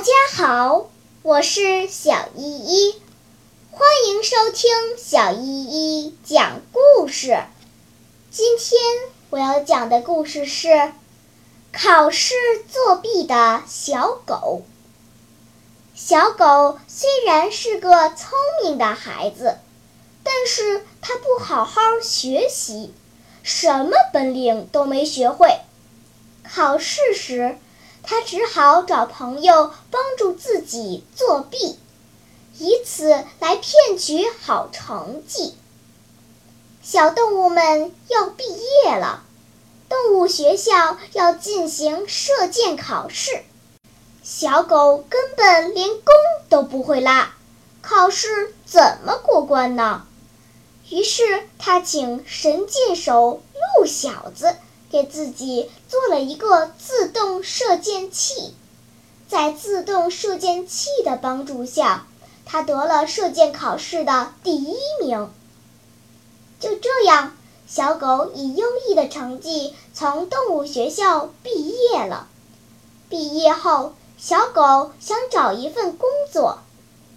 大家好，我是小依依，欢迎收听小依依讲故事。今天我要讲的故事是考试作弊的小狗。小狗虽然是个聪明的孩子，但是它不好好学习，什么本领都没学会。考试时，他只好找朋友帮助自己作弊，以此来骗取好成绩。小动物们要毕业了，动物学校要进行射箭考试，小狗根本连弓都不会拉，考试怎么过关呢？于是他请神箭手陆小子。给自己做了一个自动射箭器，在自动射箭器的帮助下，他得了射箭考试的第一名。就这样，小狗以优异的成绩从动物学校毕业了。毕业后，小狗想找一份工作，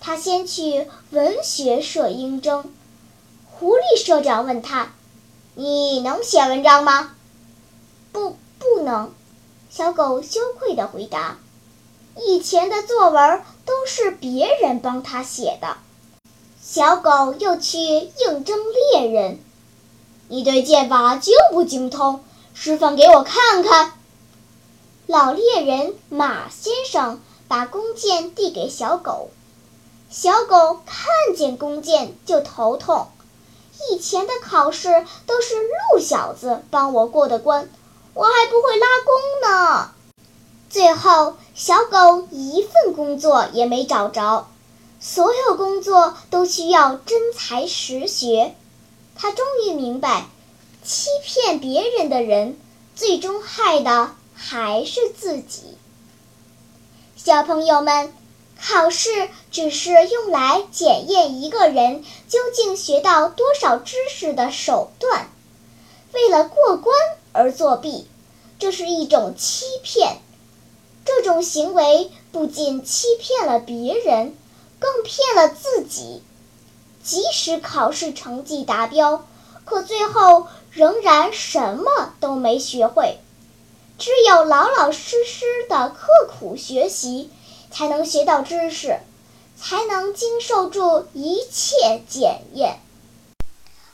他先去文学社应征。狐狸社长问他：“你能写文章吗？”不，不能。小狗羞愧地回答：“以前的作文都是别人帮他写的。”小狗又去应征猎人：“你对剑法精不精通，示范给我看看。”老猎人马先生把弓箭递给小狗，小狗看见弓箭就头痛。以前的考试都是鹿小子帮我过的关。我还不会拉弓呢。最后，小狗一份工作也没找着，所有工作都需要真才实学。他终于明白，欺骗别人的人，最终害的还是自己。小朋友们，考试只是用来检验一个人究竟学到多少知识的手段。为了过关。而作弊，这是一种欺骗。这种行为不仅欺骗了别人，更骗了自己。即使考试成绩达标，可最后仍然什么都没学会。只有老老实实的刻苦学习，才能学到知识，才能经受住一切检验。